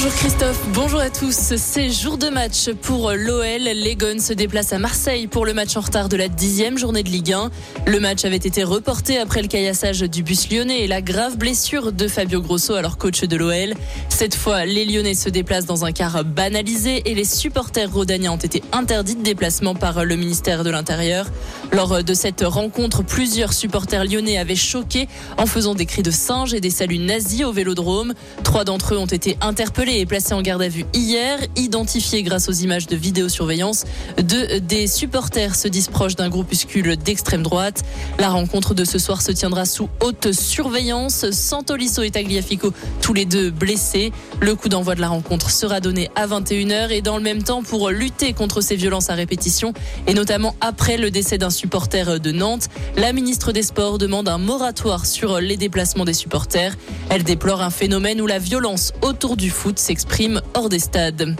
Bonjour Christophe, bonjour à tous. C'est jour de match pour l'OL. Les se déplacent à Marseille pour le match en retard de la dixième journée de Ligue 1. Le match avait été reporté après le caillassage du bus lyonnais et la grave blessure de Fabio Grosso, alors coach de l'OL. Cette fois, les Lyonnais se déplacent dans un car banalisé et les supporters rodaniens ont été interdits de déplacement par le ministère de l'Intérieur. Lors de cette rencontre, plusieurs supporters lyonnais avaient choqué en faisant des cris de singe et des saluts nazis au vélodrome. Trois d'entre eux ont été interpellés interpellé et placé en garde à vue hier, identifié grâce aux images de vidéosurveillance. Deux des supporters se disent proches d'un groupuscule d'extrême droite. La rencontre de ce soir se tiendra sous haute surveillance. Santolisso et Tagliafico, tous les deux blessés. Le coup d'envoi de la rencontre sera donné à 21h et dans le même temps pour lutter contre ces violences à répétition et notamment après le décès d'un supporter de Nantes, la ministre des Sports demande un moratoire sur les déplacements des supporters. Elle déplore un phénomène où la violence autour du foot s'exprime hors des stades.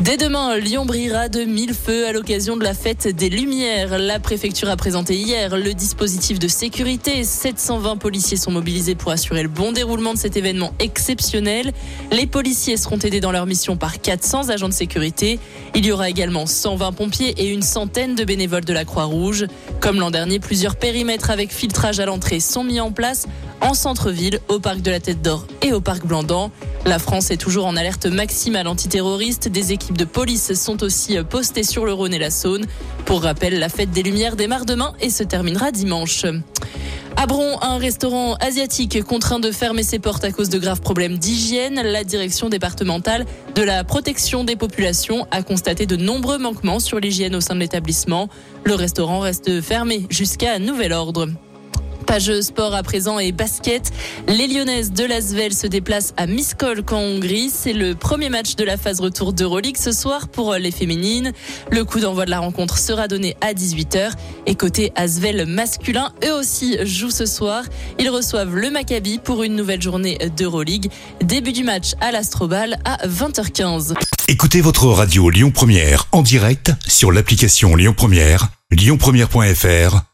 Dès demain, Lyon brillera de mille feux à l'occasion de la fête des Lumières. La préfecture a présenté hier le dispositif de sécurité. 720 policiers sont mobilisés pour assurer le bon déroulement de cet événement exceptionnel. Les policiers seront aidés dans leur mission par 400 agents de sécurité. Il y aura également 120 pompiers et une centaine de bénévoles de la Croix-Rouge. Comme l'an dernier, plusieurs périmètres avec filtrage à l'entrée sont mis en place en centre-ville, au parc de la Tête d'Or et au parc Blandan. La France est toujours en alerte maximale antiterroriste. Des équipes de police sont aussi postées sur le Rhône et la Saône. Pour rappel, la fête des Lumières démarre demain et se terminera dimanche. À Bron, un restaurant asiatique contraint de fermer ses portes à cause de graves problèmes d'hygiène. La direction départementale de la protection des populations a constaté de nombreux manquements sur l'hygiène au sein de l'établissement. Le restaurant reste fermé jusqu'à nouvel ordre. Page sport à présent et basket. Les Lyonnaises de Lasvel se déplacent à Miskolc en Hongrie. C'est le premier match de la phase retour d'Euroleague ce soir pour les féminines. Le coup d'envoi de la rencontre sera donné à 18h. Et côté Asvel masculin, eux aussi jouent ce soir. Ils reçoivent le Maccabi pour une nouvelle journée d'Euroleague. Début du match à l'Astrobal à 20h15. Écoutez votre radio Lyon Première en direct sur l'application Lyon Première, lyonpremière.fr